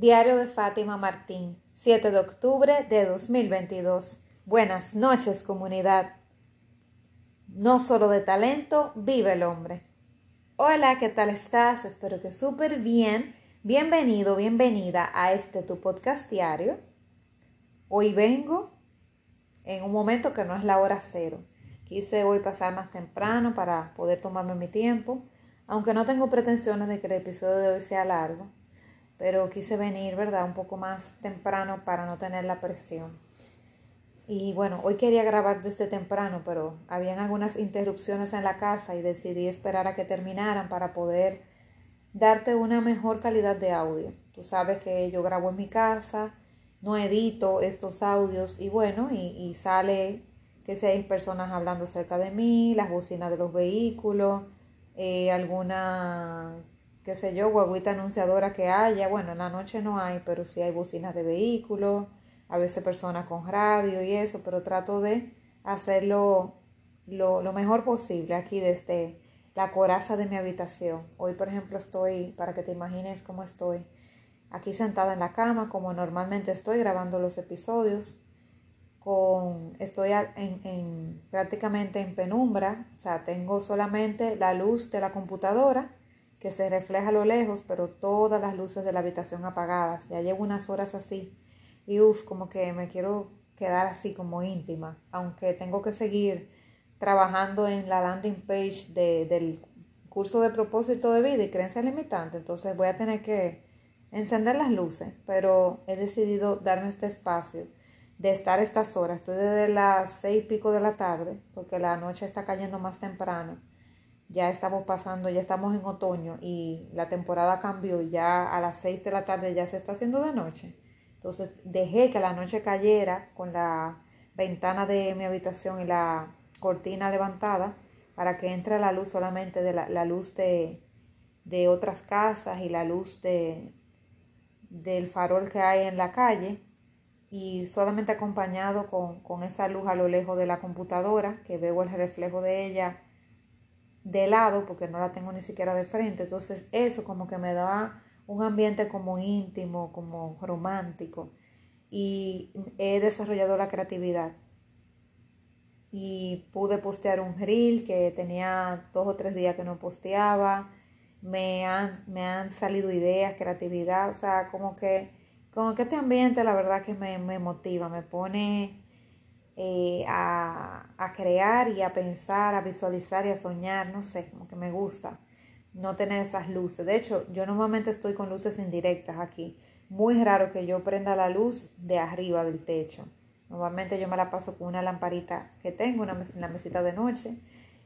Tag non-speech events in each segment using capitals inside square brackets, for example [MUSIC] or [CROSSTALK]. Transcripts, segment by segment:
Diario de Fátima Martín, 7 de octubre de 2022. Buenas noches, comunidad. No solo de talento, vive el hombre. Hola, ¿qué tal estás? Espero que súper bien. Bienvenido, bienvenida a este tu podcast diario. Hoy vengo en un momento que no es la hora cero. Quise hoy pasar más temprano para poder tomarme mi tiempo, aunque no tengo pretensiones de que el episodio de hoy sea largo pero quise venir, ¿verdad? Un poco más temprano para no tener la presión. Y bueno, hoy quería grabar desde temprano, pero habían algunas interrupciones en la casa y decidí esperar a que terminaran para poder darte una mejor calidad de audio. Tú sabes que yo grabo en mi casa, no edito estos audios y bueno, y, sale que hay personas hablando cerca de mí, las bocinas de los vehículos, eh, alguna qué sé yo, guaguita anunciadora que haya. Bueno, en la noche no hay, pero sí hay bocinas de vehículos, a veces personas con radio y eso, pero trato de hacerlo lo, lo mejor posible aquí desde la coraza de mi habitación. Hoy, por ejemplo, estoy, para que te imagines cómo estoy, aquí sentada en la cama, como normalmente estoy grabando los episodios. Con, estoy en, en, prácticamente en penumbra, o sea, tengo solamente la luz de la computadora que se refleja a lo lejos, pero todas las luces de la habitación apagadas. Ya llevo unas horas así y uff, como que me quiero quedar así como íntima, aunque tengo que seguir trabajando en la landing page de, del curso de propósito de vida y creencia limitante, entonces voy a tener que encender las luces, pero he decidido darme este espacio de estar estas horas. Estoy desde las seis y pico de la tarde, porque la noche está cayendo más temprano ya estamos pasando, ya estamos en otoño y la temporada cambió y ya a las 6 de la tarde ya se está haciendo de noche. Entonces dejé que la noche cayera con la ventana de mi habitación y la cortina levantada para que entre la luz solamente de la, luz de, de, otras casas y la luz de, del farol que hay en la calle y solamente acompañado con, con esa luz a lo lejos de la computadora que veo el reflejo de ella de lado porque no la tengo ni siquiera de frente. Entonces eso como que me da un ambiente como íntimo, como romántico. Y he desarrollado la creatividad. Y pude postear un reel que tenía dos o tres días que no posteaba. Me han, me han salido ideas, creatividad. O sea, como que, como que este ambiente la verdad que me, me motiva, me pone eh, a, crear y a pensar, a visualizar y a soñar, no sé, como que me gusta no tener esas luces. De hecho, yo normalmente estoy con luces indirectas aquí. Muy raro que yo prenda la luz de arriba del techo. Normalmente yo me la paso con una lamparita que tengo una en la mesita de noche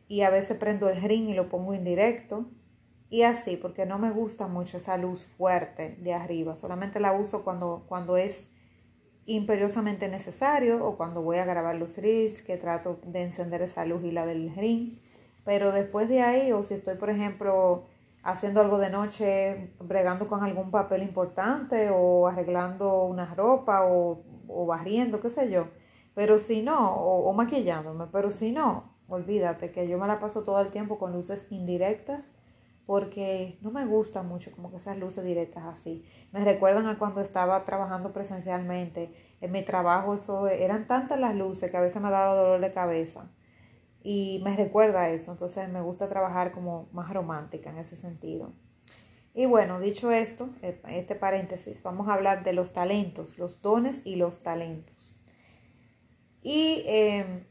y a veces prendo el ring y lo pongo indirecto y así porque no me gusta mucho esa luz fuerte de arriba. Solamente la uso cuando, cuando es imperiosamente necesario o cuando voy a grabar los reels que trato de encender esa luz y la del ring. Pero después de ahí, o si estoy, por ejemplo, haciendo algo de noche, bregando con algún papel importante o arreglando una ropa o, o barriendo, qué sé yo. Pero si no, o, o maquillándome, pero si no, olvídate que yo me la paso todo el tiempo con luces indirectas porque no me gusta mucho como que esas luces directas así. Me recuerdan a cuando estaba trabajando presencialmente. En mi trabajo eso eran tantas las luces que a veces me daba dolor de cabeza. Y me recuerda eso, entonces me gusta trabajar como más romántica en ese sentido. Y bueno, dicho esto, eh, este paréntesis, vamos a hablar de los talentos, los dones y los talentos. ¿Y eh,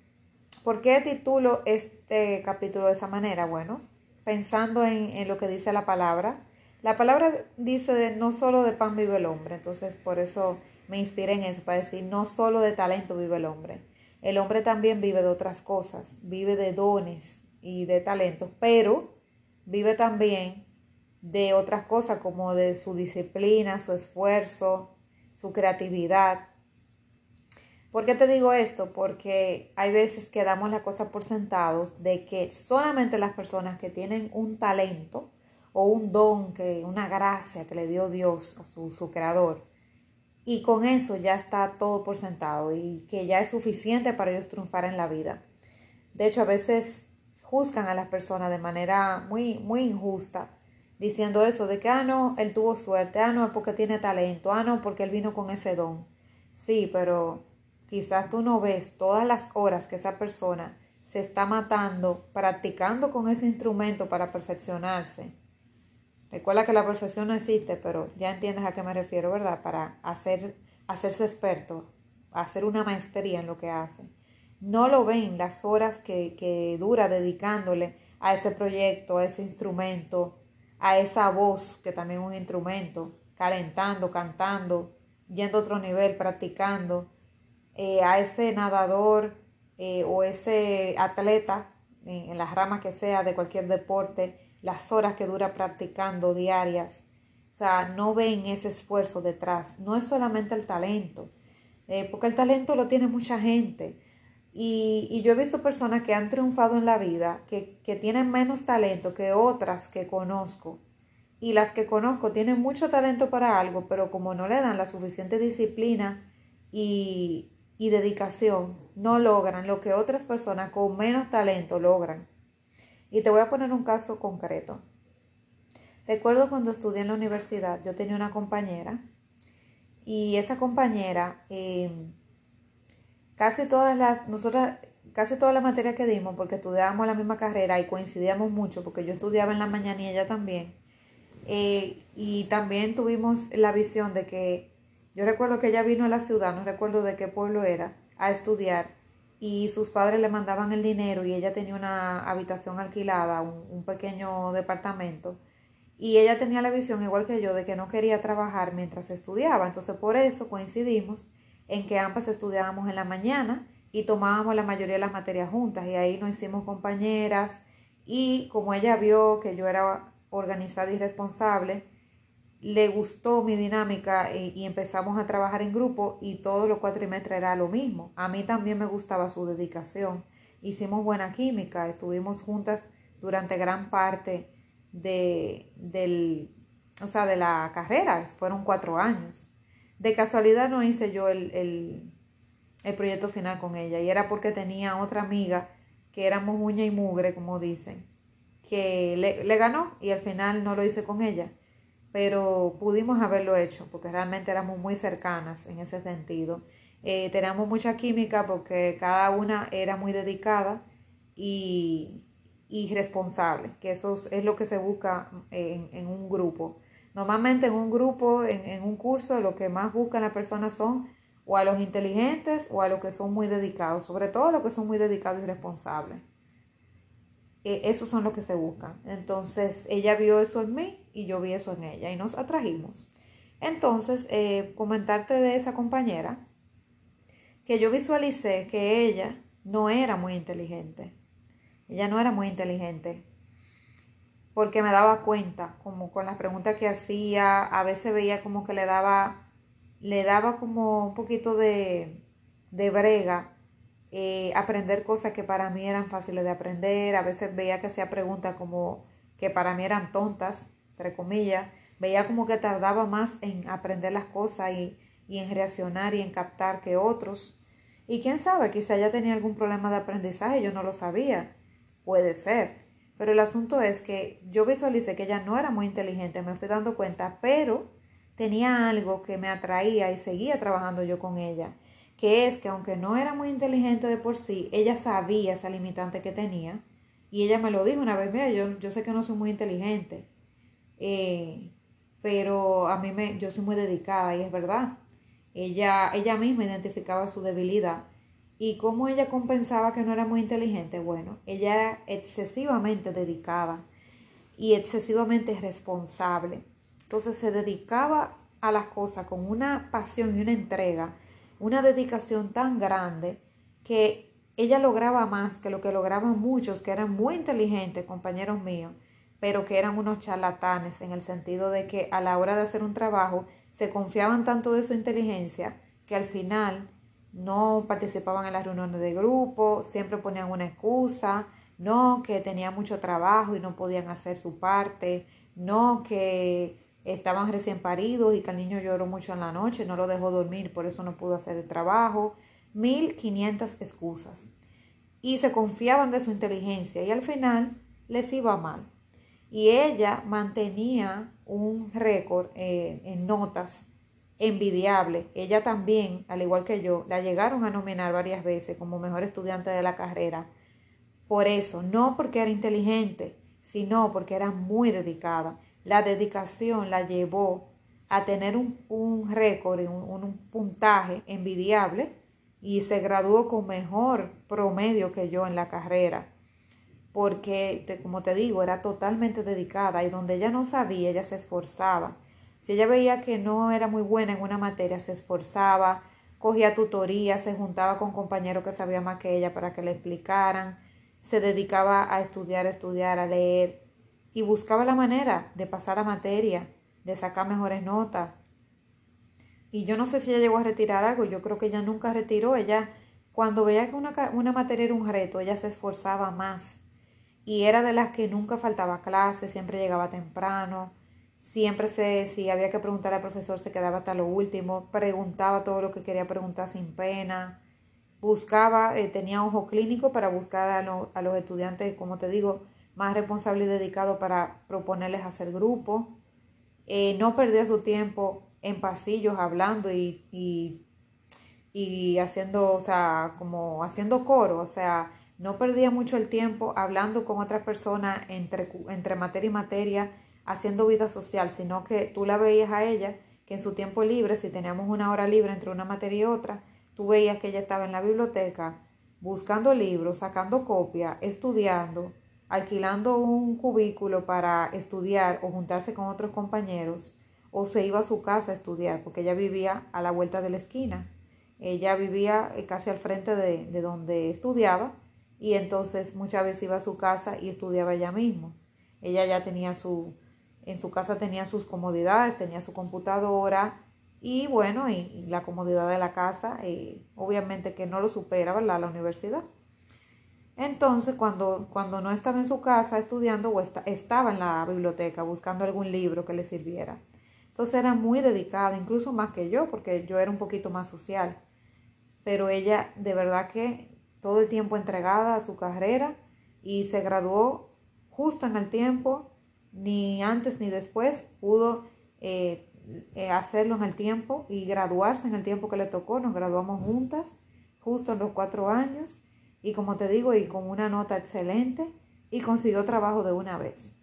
por qué titulo este capítulo de esa manera? Bueno, pensando en, lo que dice la palabra. La palabra dice de, no solo de pan vive el hombre, entonces por eso me inspiré en eso, para decir no solo de talento vive el hombre. El hombre también vive de otras cosas, vive de dones y de talentos, pero vive también de otras cosas como de su disciplina, su esfuerzo, su creatividad. ¿Por qué te digo esto? Porque hay veces que damos la cosa por sentados de que solamente las personas que tienen un talento o un don, que, una gracia que le dio Dios o su, su creador, y con eso ya está todo por sentado y que ya es suficiente para ellos triunfar en la vida. De hecho, a veces juzgan a las personas de manera muy, muy injusta, diciendo eso de que, ah, no, él tuvo suerte, ah, no, es porque tiene talento, ah, no, porque él vino con ese don. Sí, pero quizás tú no ves todas las horas que esa persona se está matando practicando con ese instrumento para perfeccionarse. Recuerda que la perfección no existe, pero ya entiendes a qué me refiero, ¿verdad? Para hacer, hacerse experto, hacer una maestría en lo que hace. No lo ven las horas que, que dura dedicándole a ese proyecto, a ese instrumento, a esa voz, que también es un instrumento, calentando, cantando, yendo a otro nivel, practicando, eh, a ese nadador eh, o ese atleta en, las ramas que sea de cualquier deporte, las horas que dura practicando diarias. O sea, no ven ese esfuerzo detrás. No es solamente el talento, eh, porque el talento lo tiene mucha gente. Y, yo he visto personas que han triunfado en la vida, que, que tienen menos talento que otras que conozco. Y las que conozco tienen mucho talento para algo, pero como no le dan la suficiente disciplina y, y dedicación, no logran lo que otras personas con menos talento logran. Y te voy a poner un caso concreto. Recuerdo cuando estudié en la universidad, yo tenía una compañera y esa compañera eh, casi todas las, nosotras, casi todas las materias que dimos, porque estudiábamos la misma carrera y coincidíamos mucho, porque yo estudiaba en la mañana y ella también. Eh, y también tuvimos la visión de que, yo recuerdo que ella vino a la ciudad, no recuerdo de qué pueblo era, a estudiar y sus padres le mandaban el dinero y ella tenía una habitación alquilada, un, pequeño departamento. Y ella tenía la visión, igual que yo, de que no quería trabajar mientras estudiaba. Entonces por eso coincidimos en que ambas estudiábamos en la mañana y tomábamos la mayoría de las materias juntas y ahí nos hicimos compañeras y como ella vio que yo era organizada y responsable, le gustó mi dinámica y, empezamos a trabajar en grupo y todos los cuatrimestres era lo mismo. A mí también me gustaba su dedicación. Hicimos buena química, estuvimos juntas durante gran parte de, del, o sea, de la carrera, fueron cuatro años. De casualidad no hice yo el, proyecto final con ella y era porque tenía otra amiga que éramos uña y mugre, como dicen, que le, ganó y al final no lo hice con ella, pero pudimos haberlo hecho porque realmente éramos muy cercanas en ese sentido. Eh, teníamos mucha química porque cada una era muy dedicada y, y responsable, que eso es lo que se busca en, en un grupo. Normalmente en un grupo, en, un curso, lo que más buscan las personas son o a los inteligentes o a los que son muy dedicados, sobre todo los que son muy dedicados y responsables. E, esos son los que se buscan. Entonces, ella vio eso en mí y yo vi eso en ella y nos atrajimos. Entonces, eh, comentarte de esa compañera, que yo visualicé que ella no era muy inteligente. Ella no era muy inteligente porque me daba cuenta, como con las preguntas que hacía, a veces veía como que le daba, le daba como un poquito de, de brega eh, aprender cosas que para mí eran fáciles de aprender, a veces veía que hacía preguntas como que para mí eran tontas, entre comillas, veía como que tardaba más en aprender las cosas y, en reaccionar y en captar que otros. Y quién sabe, quizá ella tenía algún problema de aprendizaje, yo no lo sabía, puede ser. Pero el asunto es que yo visualicé que ella no era muy inteligente, me fui dando cuenta, pero tenía algo que me atraía y seguía trabajando yo con ella, que es que aunque no era muy inteligente de por sí, ella sabía esa limitante que tenía y ella me lo dijo una vez, mira, yo, yo sé que no soy muy inteligente, eh, pero a mí me, yo soy muy dedicada y es verdad. Ella, ella misma identificaba su debilidad ¿Y cómo ella compensaba que no era muy inteligente? Bueno, ella era excesivamente dedicada y excesivamente responsable. Entonces se dedicaba a las cosas con una pasión y una entrega, una dedicación tan grande que ella lograba más que lo que lograban muchos que eran muy inteligentes, compañeros míos, pero que eran unos charlatanes en el sentido de que a la hora de hacer un trabajo se confiaban tanto de su inteligencia que al final no participaban en las reuniones de grupo, siempre ponían una excusa, no que tenían mucho trabajo y no podían hacer su parte, no que estaban recién paridos y que el niño lloró mucho en la noche, no lo dejó dormir, por eso no pudo hacer el trabajo, mil quinientas excusas. Y se confiaban de su inteligencia y al final les iba mal. Y ella mantenía un récord en notas envidiable. Ella también, al igual que yo, la llegaron a nominar varias veces como mejor estudiante de la carrera. Por eso, no porque era inteligente, sino porque era muy dedicada. La dedicación la llevó a tener un, récord, un puntaje envidiable y se graduó con mejor promedio que yo en la carrera. Porque, como te digo, era totalmente dedicada y donde ella no sabía, ella se esforzaba. Si ella veía que no era muy buena en una materia, se esforzaba, cogía tutoría, se juntaba con compañeros que sabían más que ella para que le explicaran, se dedicaba a estudiar, a estudiar, a leer y buscaba la manera de pasar la materia, de sacar mejores notas. Y yo no sé si ella llegó a retirar algo, yo creo que ella nunca retiró, ella cuando veía que una, una materia era un reto, ella se esforzaba más y era de las que nunca faltaba clase, siempre llegaba temprano, Siempre se, si había que preguntar al profesor, se quedaba hasta lo último, preguntaba todo lo que quería preguntar sin pena, buscaba, eh, tenía ojo clínico para buscar a, a, los estudiantes, como te digo, más responsable y dedicado para proponerles hacer grupo. Eh, no perdía su tiempo en pasillos hablando y, y, y haciendo, o sea, como haciendo coro, o sea, no perdía mucho el tiempo hablando con otras personas entre, entre materia y materia haciendo vida social, sino que tú la veías a ella que en su tiempo libre, si teníamos una hora libre entre una materia y otra, tú veías que ella estaba en la biblioteca buscando libros, sacando copia, estudiando, alquilando un cubículo para estudiar o juntarse con otros compañeros, o se iba a su casa a estudiar, porque ella vivía a la vuelta de la esquina. Ella vivía eh, casi al frente de, de donde estudiaba y entonces muchas veces iba a su casa y estudiaba ella mismo. Ella ya tenía su, en su casa tenía sus comodidades, tenía su computadora y bueno, y, la comodidad de la casa, eh, obviamente que no lo supera, ¿verdad? La universidad. Entonces, cuando, cuando no estaba en su casa estudiando o estaba en la biblioteca buscando algún libro que le sirviera. Entonces era muy dedicada, incluso más que yo, porque yo era un poquito más social. Pero ella de verdad que todo el tiempo entregada a su carrera y se graduó justo en el tiempo ni antes ni después pudo eh, eh, hacerlo en el tiempo y graduarse en el tiempo que le tocó. Nos graduamos juntas, justo en los cuatro años, y como te digo, y con una nota excelente, y consiguió trabajo de una vez.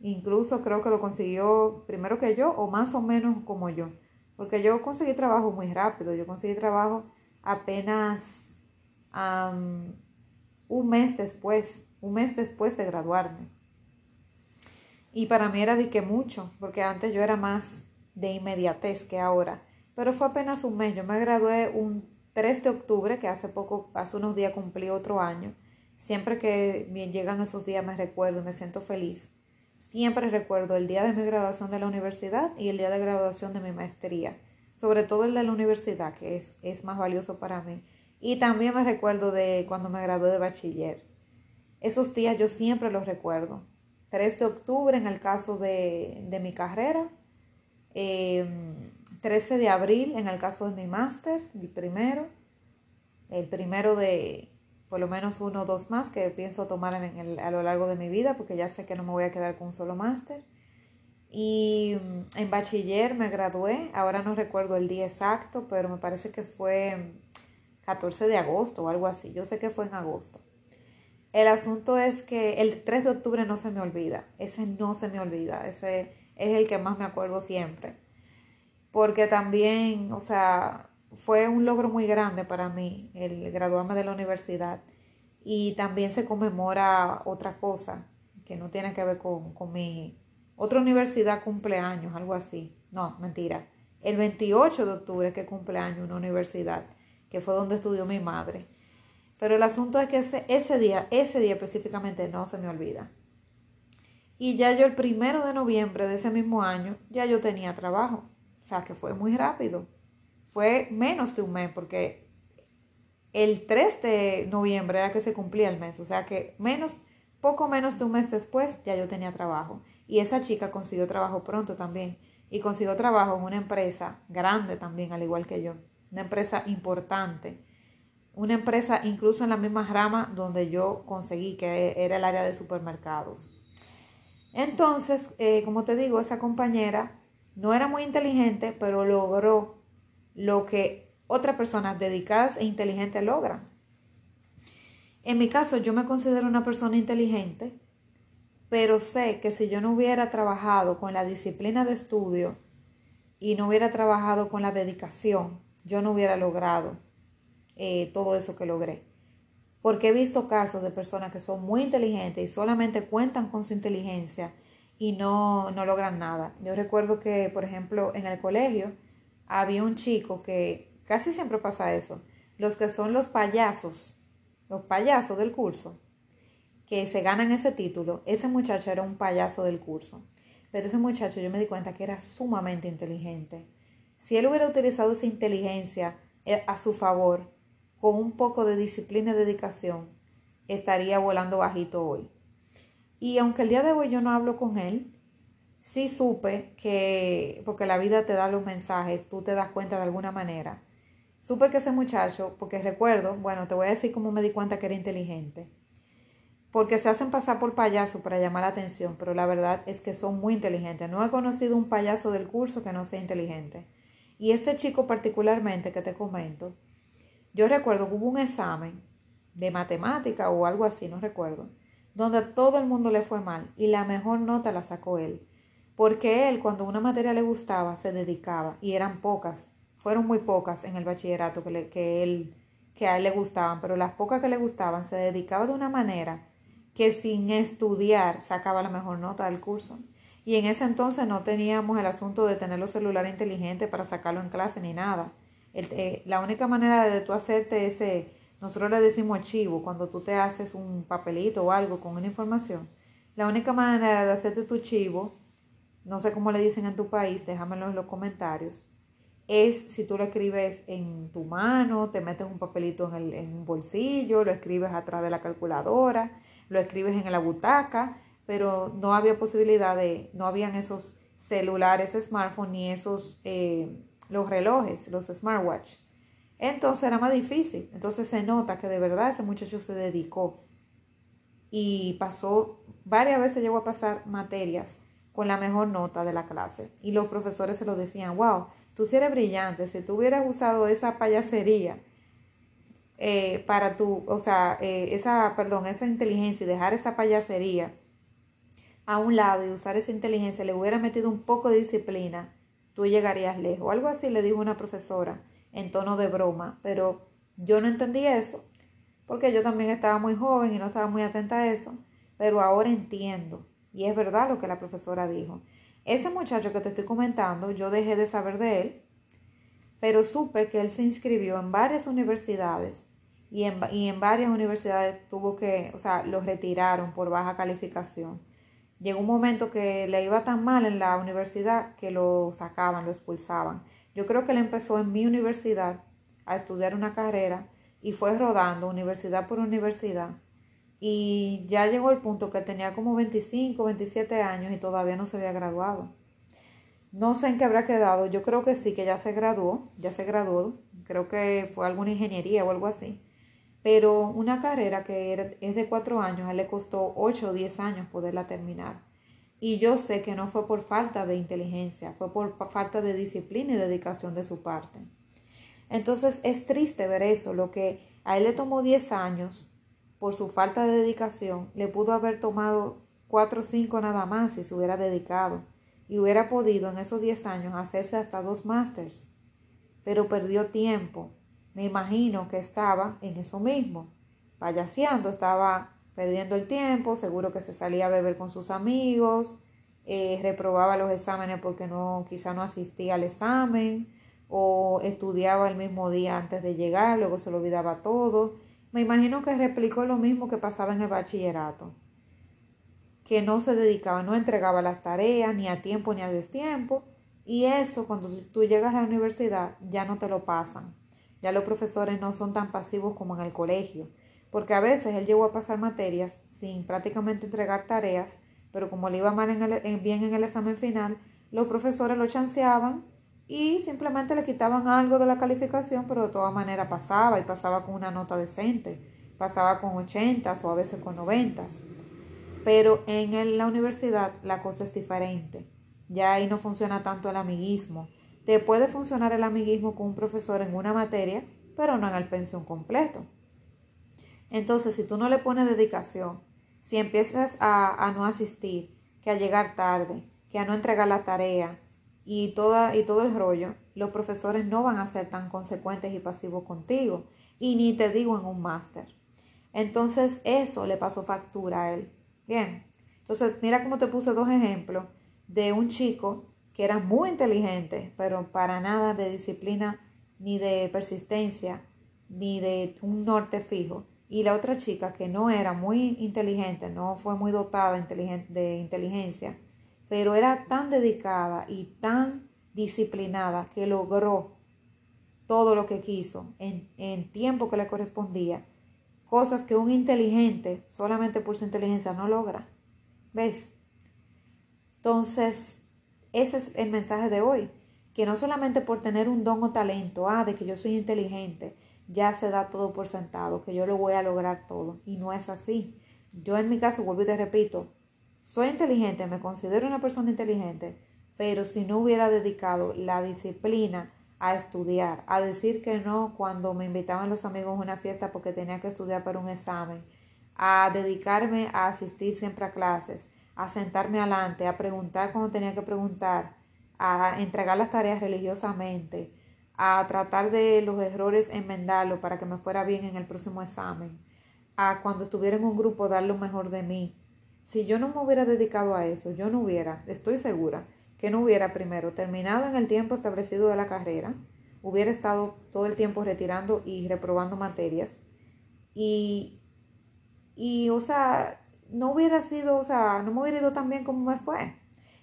Incluso creo que lo consiguió primero que yo, o más o menos como yo, porque yo conseguí trabajo muy rápido, yo conseguí trabajo apenas un mes después, un mes después de graduarme. Y para mí era de que mucho, porque antes yo era más de inmediatez que ahora. Pero fue apenas un mes. Yo me gradué un 3 de octubre, que hace poco, hace unos días cumplí otro año. Siempre que llegan esos días me recuerdo me siento feliz. Siempre recuerdo el día de mi graduación de la universidad y el día de graduación de mi maestría. Sobre todo el de la universidad, que es, es más valioso para mí. Y también me recuerdo de cuando me gradué de bachiller. Esos días yo siempre los recuerdo 3 de octubre en el caso de, mi carrera, 13 em, de abril en el caso de mi máster, el primero, el primero de por lo menos uno o dos más que pienso tomar en a lo largo de mi vida, porque ya sé que no me voy a quedar con un solo máster. Y mm, en bachiller me gradué, ahora no recuerdo el día exacto, pero me parece que fue 14 de agosto o algo así, yo sé que fue en agosto. El asunto es que el 3 de octubre no se me olvida, ese no se me olvida, ese es el que más me acuerdo siempre. Porque también, o sea, fue un logro muy grande para mí el graduarme de la universidad. Y también se conmemora otra cosa que no tiene que ver con, con mi otra universidad cumpleaños, algo así. No, mentira. El 28 de octubre que cumpleaños una universidad, que fue donde estudió mi madre. Pero el asunto es que ese, ese día, ese día específicamente no se me olvida. Y ya yo el primero de noviembre de ese mismo año, ya yo tenía trabajo. O sea que fue muy rápido. Fue menos de un mes porque el 3 de noviembre era que se cumplía el mes. O sea que menos, poco menos de un mes después ya yo tenía trabajo. Y esa chica consiguió trabajo pronto también. Y consiguió trabajo en una empresa grande también, al igual que yo. Una empresa importante una empresa incluso en la misma rama donde yo conseguí, que era el área de supermercados. Entonces, eh, como te digo, esa compañera no era muy inteligente, pero logró lo que otras personas dedicadas e inteligentes logran. En mi caso, yo me considero una persona inteligente, pero sé que si yo no hubiera trabajado con la disciplina de estudio y no hubiera trabajado con la dedicación, yo no hubiera logrado eh, todo eso que logré. Porque he visto casos de personas que son muy inteligentes y solamente cuentan con su inteligencia y no, no logran nada. Yo recuerdo que, por ejemplo, en el colegio había un chico que casi siempre pasa eso. Los que son los payasos, los payasos del curso, que se ganan ese título, ese muchacho era un payaso del curso. Pero ese muchacho yo me di cuenta que era sumamente inteligente. Si él hubiera utilizado esa inteligencia eh, a su favor, con un poco de disciplina y dedicación, estaría volando bajito hoy. Y aunque el día de hoy yo no hablo con él, sí supe que, porque la vida te da los mensajes, tú te das cuenta de alguna manera. Supe que ese muchacho, porque recuerdo, bueno, te voy a decir cómo me di cuenta que era inteligente. Porque se hacen pasar por payaso para llamar la atención, pero la verdad es que son muy inteligentes. No he conocido un payaso del curso que no sea inteligente. Y este chico particularmente que te comento, yo recuerdo que hubo un examen de matemática o algo así, no recuerdo, donde a todo el mundo le fue mal y la mejor nota la sacó él. Porque él, cuando una materia le gustaba, se dedicaba y eran pocas, fueron muy pocas en el bachillerato que, que, él, que a él le gustaban, pero las pocas que le gustaban se dedicaba de una manera que sin estudiar sacaba la mejor nota del curso. Y en ese entonces no teníamos el asunto de tener los celulares inteligentes para sacarlo en clase ni nada. Eh, la única manera de tú hacerte ese, nosotros le decimos archivo, cuando tú te haces un papelito o algo con una información, la única manera de hacerte tu chivo, no sé cómo le dicen en tu país, déjamelo en los comentarios, es si tú lo escribes en tu mano, te metes un papelito en, el, en un bolsillo, lo escribes atrás de la calculadora, lo escribes en la butaca, pero no había posibilidad de, no habían esos celulares, smartphones, ni esos eh, los relojes, los smartwatch. Entonces era más difícil. Entonces se nota que de verdad ese muchacho se dedicó y pasó, varias veces llegó a pasar materias con la mejor nota de la clase. Y los profesores se lo decían, wow, tú si eres brillante, si tú hubieras usado esa payasería eh, para tu, o sea, eh, esa, perdón, esa inteligencia y dejar esa payasería a un lado y usar esa inteligencia, le hubiera metido un poco de disciplina, tú llegarías lejos. Algo así le dijo una profesora en tono de broma, pero yo no entendí eso, porque yo también estaba muy joven y no estaba muy atenta a eso, pero ahora entiendo, y es verdad lo que la profesora dijo. Ese muchacho que te estoy comentando, yo dejé de saber de él, pero supe que él se inscribió en varias universidades y en, y en varias universidades tuvo que, o sea, lo retiraron por baja calificación. Llegó un momento que le iba tan mal en la universidad que lo sacaban, lo expulsaban. Yo creo que él empezó en mi universidad a estudiar una carrera y fue rodando universidad por universidad. Y ya llegó el punto que tenía como 25, 27 años y todavía no se había graduado. No sé en qué habrá quedado. Yo creo que sí, que ya se graduó, ya se graduó. Creo que fue alguna ingeniería o algo así. Pero una carrera que es de cuatro años, a él le costó ocho o diez años poderla terminar. Y yo sé que no fue por falta de inteligencia, fue por falta de disciplina y dedicación de su parte. Entonces es triste ver eso, lo que a él le tomó diez años por su falta de dedicación, le pudo haber tomado cuatro o cinco nada más si se hubiera dedicado y hubiera podido en esos diez años hacerse hasta dos másters. Pero perdió tiempo, me imagino que estaba en eso mismo, payaseando, estaba perdiendo el tiempo, seguro que se salía a beber con sus amigos, eh, reprobaba los exámenes porque no, quizá no asistía al examen, o estudiaba el mismo día antes de llegar, luego se lo olvidaba todo. Me imagino que replicó lo mismo que pasaba en el bachillerato, que no se dedicaba, no entregaba las tareas ni a tiempo ni a destiempo, y eso cuando tú llegas a la universidad ya no te lo pasan. Ya los profesores no son tan pasivos como en el colegio, porque a veces él llegó a pasar materias sin prácticamente entregar tareas, pero como le iba mal en bien en el examen final, los profesores lo chanceaban y simplemente le quitaban algo de la calificación, pero de todas maneras pasaba y pasaba con una nota decente, pasaba con ochentas o a veces con noventas. Pero en la universidad la cosa es diferente. Ya ahí no funciona tanto el amiguismo. Te puede funcionar el amiguismo con un profesor en una materia, pero no en el pensión completo. Entonces, si tú no le pones dedicación, si empiezas a, a no asistir, que a llegar tarde, que a no entregar la tarea y, toda, y todo el rollo, los profesores no van a ser tan consecuentes y pasivos contigo. Y ni te digo en un máster. Entonces eso le pasó factura a él. Bien. Entonces mira cómo te puse dos ejemplos de un chico que era muy inteligente, pero para nada de disciplina, ni de persistencia, ni de un norte fijo. Y la otra chica que no era muy inteligente, no fue muy dotada de inteligencia, pero era tan dedicada y tan disciplinada que logró todo lo que quiso en, en tiempo que le correspondía, cosas que un inteligente solamente por su inteligencia no logra. ¿Ves? Entonces, ese es el mensaje de hoy, que no solamente por tener un don o talento, ah, de que yo soy inteligente, ya se da todo por sentado, que yo lo voy a lograr todo. Y no es así. Yo en mi caso, vuelvo y te repito, soy inteligente, me considero una persona inteligente, pero si no hubiera dedicado la disciplina a estudiar, a decir que no cuando me invitaban los amigos a una fiesta porque tenía que estudiar para un examen, a dedicarme a asistir siempre a clases, a sentarme adelante, a preguntar cuando tenía que preguntar, a entregar las tareas religiosamente, a tratar de los errores enmendarlos para que me fuera bien en el próximo examen, a cuando estuviera en un grupo dar lo mejor de mí, si yo no me hubiera dedicado a eso, yo no hubiera, estoy segura, que no hubiera primero terminado en el tiempo establecido de la carrera, hubiera estado todo el tiempo retirando y reprobando materias. Y, y o sea, no hubiera sido, o sea, no me hubiera ido tan bien como me fue.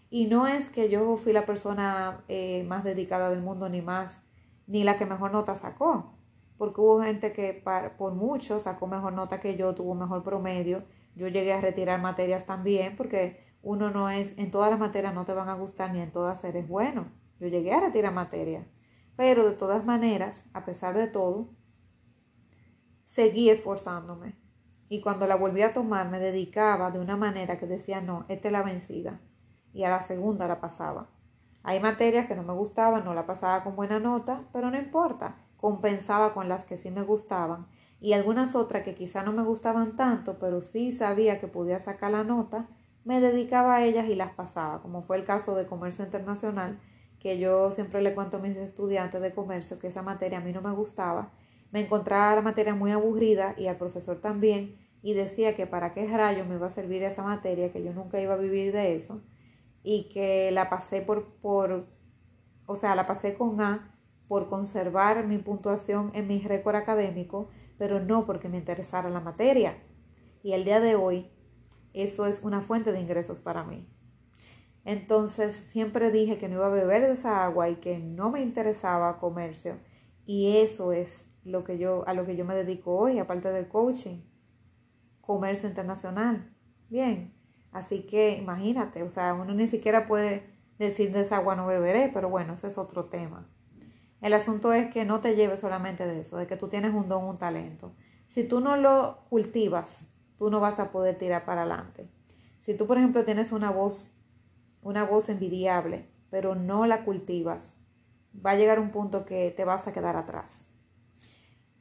Y no es que yo fui la persona eh, más dedicada del mundo, ni más, ni la que mejor nota sacó, porque hubo gente que por mucho sacó mejor nota que yo, tuvo mejor promedio, yo llegué a retirar materias también porque uno no es, en todas las materias no te van a gustar ni en todas eres bueno. Yo llegué a retirar materias. Pero de todas maneras, a pesar de todo, seguí esforzándome. Y cuando la volví a tomar, me dedicaba de una manera que decía, no, esta es la vencida. Y a la segunda la pasaba. Hay materias que no me gustaban, no la pasaba con buena nota, pero no importa. Compensaba con las que sí me gustaban y algunas otras que quizá no me gustaban tanto, pero sí sabía que podía sacar la nota, me dedicaba a ellas y las pasaba, como fue el caso de comercio internacional, que yo siempre le cuento a mis estudiantes de comercio que esa materia a mí no me gustaba, me encontraba la materia muy aburrida y al profesor también, y decía que para qué rayos me iba a servir esa materia, que yo nunca iba a vivir de eso, y que la pasé por, por o sea, la pasé con A por conservar mi puntuación en mi récord académico, pero no porque me interesara la materia. Y el día de hoy, eso es una fuente de ingresos para mí. Entonces siempre dije que no iba a beber de esa agua y que no me interesaba comercio. Y eso es lo que yo, a lo que yo me dedico hoy, aparte del coaching. Comercio internacional. Bien. Así que imagínate, o sea, uno ni siquiera puede decir de esa agua no beberé, pero bueno, ese es otro tema. El asunto es que no te lleves solamente de eso, de que tú tienes un don, un talento. Si tú no lo cultivas, tú no vas a poder tirar para adelante. Si tú, por ejemplo, tienes una voz, una voz envidiable, pero no la cultivas, va a llegar un punto que te vas a quedar atrás.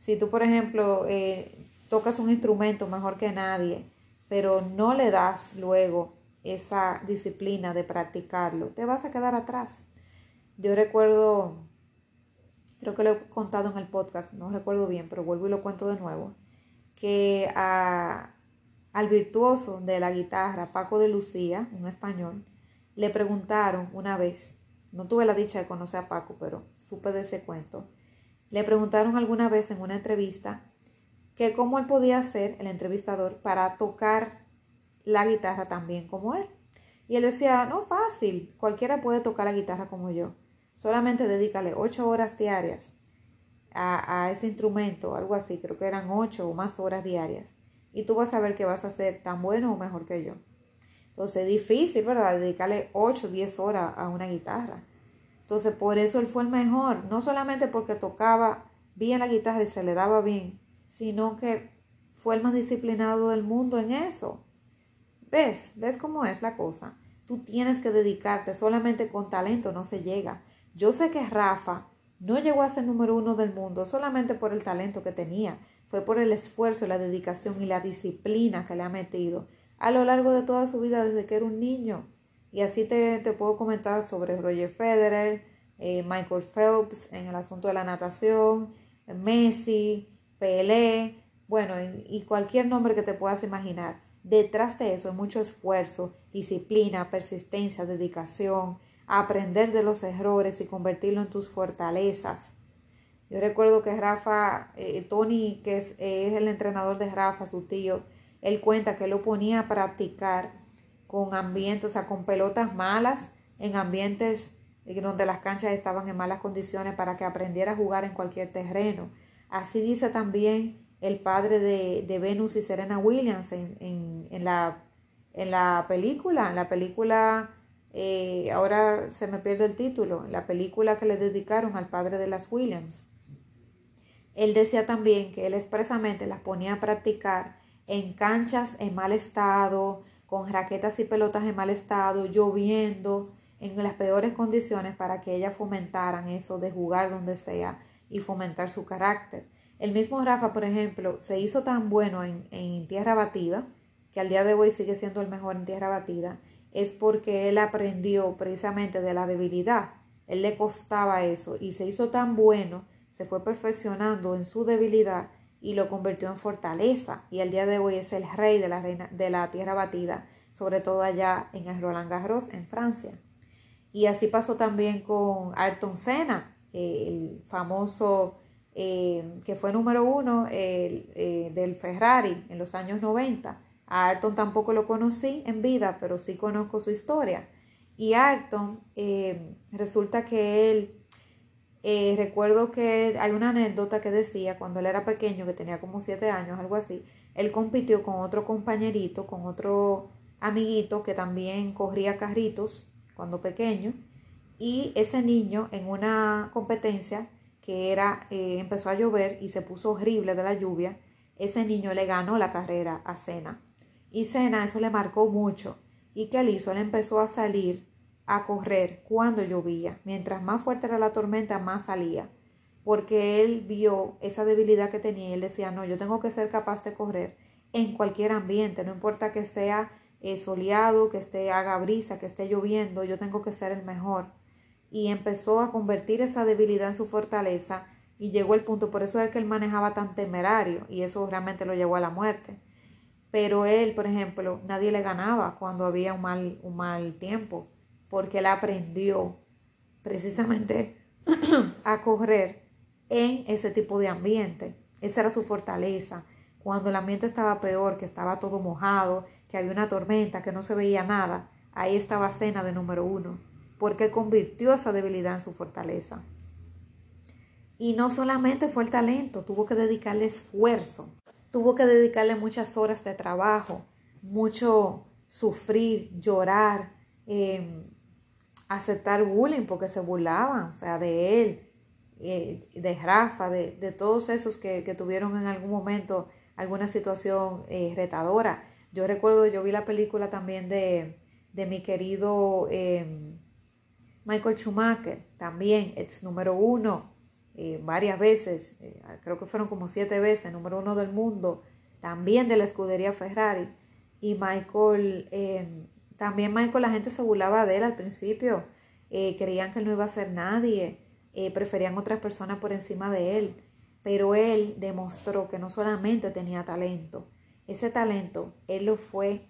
Si tú, por ejemplo, eh, tocas un instrumento mejor que nadie, pero no le das luego esa disciplina de practicarlo, te vas a quedar atrás. Yo recuerdo creo que lo he contado en el podcast, no recuerdo bien, pero vuelvo y lo cuento de nuevo, que al virtuoso de la guitarra, Paco de Lucía, un español, le preguntaron una vez, no tuve la dicha de conocer a Paco, pero supe de ese cuento, le preguntaron alguna vez en una entrevista que cómo él podía hacer, el entrevistador, para tocar la guitarra tan bien como él. Y él decía, no, fácil, cualquiera puede tocar la guitarra como yo. Solamente dedícale ocho horas diarias a, ese instrumento, algo así, creo que eran ocho o más horas diarias. Y tú vas a ver que vas a ser tan bueno o mejor que yo. Entonces es difícil, ¿verdad? Dedicarle 8 o 10 horas a una guitarra. Entonces por eso él fue el mejor, no solamente porque tocaba bien la guitarra y se le daba bien, sino que fue el más disciplinado del mundo en eso. ¿Ves? ¿Ves cómo es la cosa? Tú tienes que dedicarte, solamente con talento no se llega. Yo sé que Rafa no llegó a ser número uno del mundo solamente por el talento que tenía, fue por el esfuerzo, la dedicación y la disciplina que le ha metido a lo largo de toda su vida desde que era un niño. Y así te, puedo comentar sobre Roger Federer, eh, Michael Phelps en el asunto de la natación, Messi, Pelé, bueno, y, cualquier nombre que te puedas imaginar. Detrás de eso hay mucho esfuerzo, disciplina, persistencia, dedicación, aprender de los errores y convertirlo en tus fortalezas. Yo recuerdo que Rafa, eh, Tony, que es, el entrenador de Rafa, su tío, él cuenta que lo ponía a practicar con ambientes, o sea, con pelotas malas, en ambientes donde las canchas estaban en malas condiciones para que aprendiera a jugar en cualquier terreno. Así dice también el padre de, Venus y Serena Williams en, la, en la película, en la película, eh, ahora se me pierde el título, en la película que le dedicaron al padre de las Williams. Él decía también que él expresamente las ponía a practicar en canchas en mal estado, con raquetas y pelotas en mal estado, lloviendo, en las peores condiciones para que ellas fomentaran eso de jugar donde sea y fomentar su carácter. El mismo Rafa, por ejemplo, se hizo tan bueno en, en tierra batida, que al día de hoy sigue siendo el mejor en tierra batida, es porque él aprendió precisamente de la debilidad. Él le costaba eso y se hizo tan bueno, se fue perfeccionando en su debilidad y lo convirtió en fortaleza. Y al día de hoy es el rey de la, reina, de la tierra batida, sobre todo allá en el Roland Garros, en Francia. Y así pasó también con Ayrton Senna, el famoso eh, que fue número uno eh, del Ferrari en los años 90. A Ayrton tampoco lo conocí en vida, pero sí conozco su historia. Y Ayrton, eh, resulta que él, recuerdo que hay una anécdota que decía cuando él era pequeño, que tenía como siete años, algo así, él compitió con otro compañerito, con otro amiguito que también corría carritos cuando pequeño, y ese niño en una competencia que era, eh, empezó a llover y se puso horrible de la lluvia, ese niño le ganó la carrera a Cena. Y Cena eso le marcó mucho. ¿Y qué él hizo? Él empezó a salir a correr cuando llovía. Mientras más fuerte era la tormenta, más salía. Porque él vio esa debilidad que tenía y él decía, no, yo tengo que ser capaz de correr en cualquier ambiente, no importa que sea eh, soleado, que esté haga brisa, que esté lloviendo, yo tengo que ser el mejor. Y empezó a convertir esa debilidad en su fortaleza y llegó el punto, por eso es que él manejaba tan temerario y eso realmente lo llevó a la muerte. Pero él, por ejemplo, nadie le ganaba cuando había un mal, un mal tiempo, porque él aprendió precisamente [CLEARS THROAT] a correr en ese tipo de ambiente. Esa era su fortaleza. Cuando el ambiente estaba peor, que estaba todo mojado, que había una tormenta, que no se veía nada, ahí estaba Cena de número uno, porque convirtió esa debilidad en su fortaleza. Y no solamente fue el talento, tuvo que dedicarle esfuerzo, tuvo que dedicarle muchas horas de trabajo, mucho sufrir, llorar, em, aceptar bullying porque se burlaban, o sea, de él, eh, de Rafa, de, todos esos que, tuvieron en algún momento alguna situación eh, retadora. Yo recuerdo, yo vi la película también de, mi querido em, Michael Schumacher, también, ex número uno, eh, varias veces, creo que fueron como siete veces, número uno del mundo, también de la escudería Ferrari. Y Michael, em, también Michael, la gente se burlaba de él al principio, eh, creían que él no iba a ser nadie, preferían otras personas por encima de él, pero él demostró que no solamente tenía talento, ese talento, él lo fue,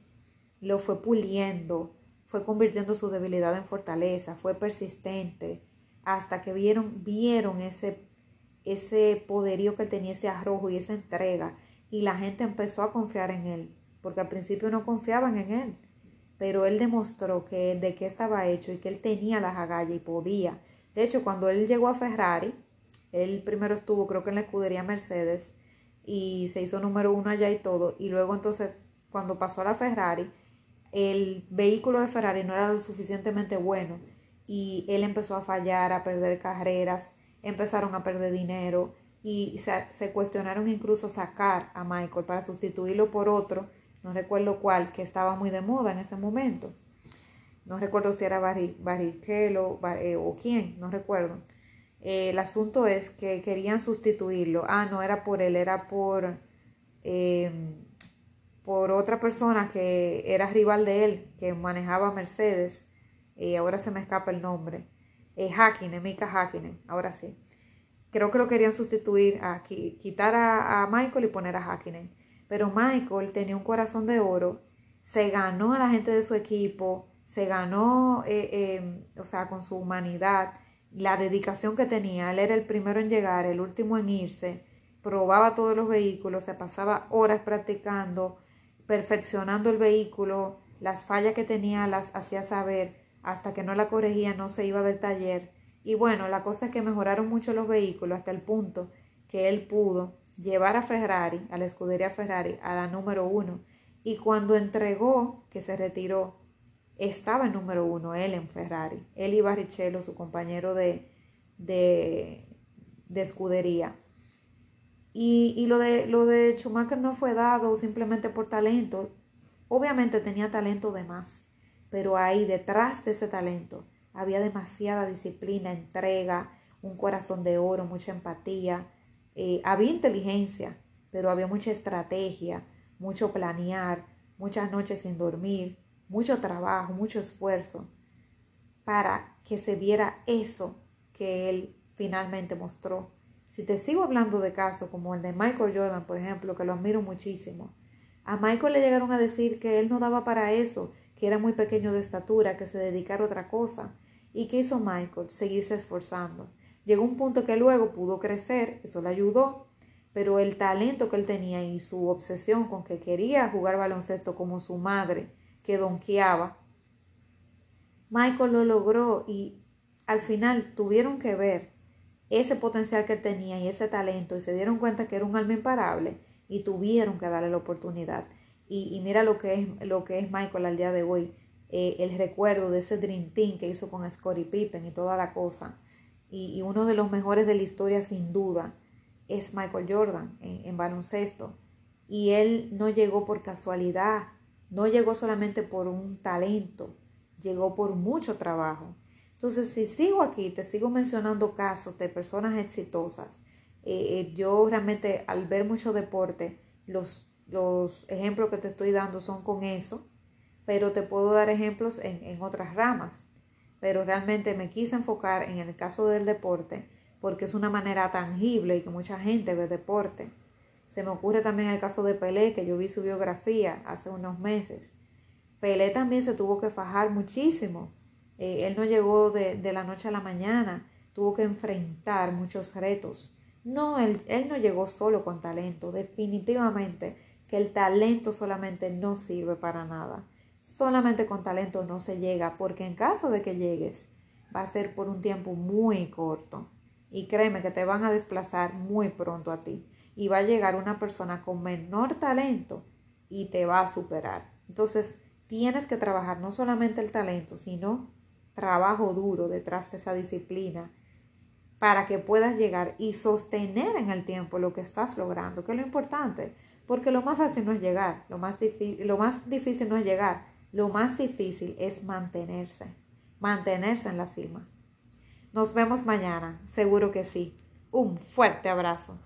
lo fue puliendo, fue convirtiendo su debilidad en fortaleza, fue persistente, hasta que vieron, vieron ese, ese poderío que él tenía, ese arrojo y esa entrega, y la gente empezó a confiar en él, porque al principio no confiaban en él, pero él demostró que de qué estaba hecho y que él tenía las agallas y podía. De hecho, cuando él llegó a Ferrari, él primero estuvo creo que en la escudería Mercedes, y se hizo número uno allá y todo. Y luego entonces, cuando pasó a la Ferrari, el vehículo de Ferrari no era lo suficientemente bueno y él empezó a fallar, a perder carreras, empezaron a perder dinero y se, se cuestionaron incluso sacar a Michael para sustituirlo por otro no recuerdo cuál, que estaba muy de moda en ese momento. No recuerdo si era Barrichello eh, o quién, no recuerdo. Eh, el asunto es que querían sustituirlo. Ah, no era por él, era por, em, por otra persona que era rival de él, que manejaba Mercedes. Y ahora se me escapa el nombre. Eh, Hakkinen, Mika Hakkinen, ahora sí. Creo que lo querían sustituir, a, quitar a, Michael y poner a Hakkinen. Pero Michael tenía un corazón de oro, se ganó a la gente de su equipo, se ganó, eh, em, o sea, con su humanidad, la dedicación que tenía. Él era el primero en llegar, el último en irse, probaba todos los vehículos, se pasaba horas practicando, perfeccionando el vehículo, las fallas que tenía las hacía saber, hasta que no la corregía no se iba del taller. Y bueno, la cosa es que mejoraron mucho los vehículos hasta el punto que él pudo llevar a Ferrari, a la escudería Ferrari, a la número uno. Y cuando entregó, que se retiró, estaba en número uno, él en Ferrari. Él y Barrichello, su compañero de, de, de escudería. Y, y, lo, de, lo de Schumacher no fue dado simplemente por talento. Obviamente tenía talento de más, pero ahí detrás de ese talento había demasiada disciplina, entrega, un corazón de oro, mucha empatía. Eh, había inteligencia, pero había mucha estrategia, mucho planear, muchas noches sin dormir, mucho trabajo, mucho esfuerzo para que se viera eso que él finalmente mostró. Si te sigo hablando de casos como el de Michael Jordan, por ejemplo, que lo admiro muchísimo, a Michael le llegaron a decir que él no daba para eso, que era muy pequeño de estatura, que se dedicara a otra cosa. ¿Y qué hizo Michael? Seguirse esforzando. Llegó un punto que luego pudo crecer, eso le ayudó, pero el talento que él tenía y su obsesión con que quería jugar baloncesto como su madre, que donkeaba, Michael lo logró y al final tuvieron que ver ese potencial que tenía y ese talento y se dieron cuenta que era un alma imparable y tuvieron que darle la oportunidad. Y, mira lo que, es, lo que es Michael al día de hoy, eh, el recuerdo de ese Dream Team que hizo con Scottie Pippen y toda la cosa. Y, uno de los mejores de la historia sin duda es Michael Jordan en baloncesto. Y él no llegó por casualidad, no llegó solamente por un talento, llegó por mucho trabajo. Entonces, si sigo aquí, te sigo mencionando casos de personas exitosas, eh, eh, yo realmente al ver mucho deporte, los, los ejemplos que te estoy dando son con eso, pero te puedo dar ejemplos en, en otras ramas. Pero realmente me quise enfocar en el caso del deporte porque es una manera tangible y que mucha gente ve deporte. Se me ocurre también el caso de Pelé, que yo vi su biografía hace unos meses. Pelé también se tuvo que fajar muchísimo. Eh, él no llegó de, la noche a la mañana, tuvo que enfrentar muchos retos. No, él, él no llegó solo con talento, definitivamente que el talento solamente no sirve para nada. Solamente con talento no se llega, porque en caso de que llegues, va a ser por un tiempo muy corto. Y créeme que te van a desplazar muy pronto a ti y va a llegar una persona con menor talento y te va a superar. Entonces, tienes que trabajar no solamente el talento, sino trabajo duro detrás de esa disciplina para que puedas llegar y sostener en el tiempo lo que estás logrando, que es lo importante, porque lo más fácil no es llegar, lo más, lo más difícil no es llegar, lo más difícil es mantenerse, mantenerse en la cima. Nos vemos mañana, seguro que sí. Un fuerte abrazo.